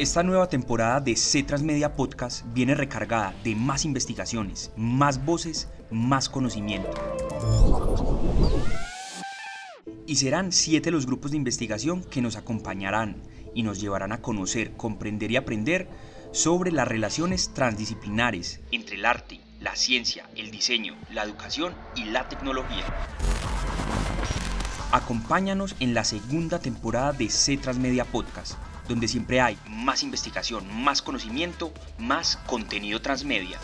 Esta nueva temporada de C Transmedia Podcast viene recargada de más investigaciones, más voces, más conocimiento. Y serán siete los grupos de investigación que nos acompañarán y nos llevarán a conocer, comprender y aprender sobre las relaciones transdisciplinares entre el arte, la ciencia, el diseño, la educación y la tecnología. Acompáñanos en la segunda temporada de C Transmedia Podcast, donde siempre hay más investigación, más conocimiento, más contenido transmedia.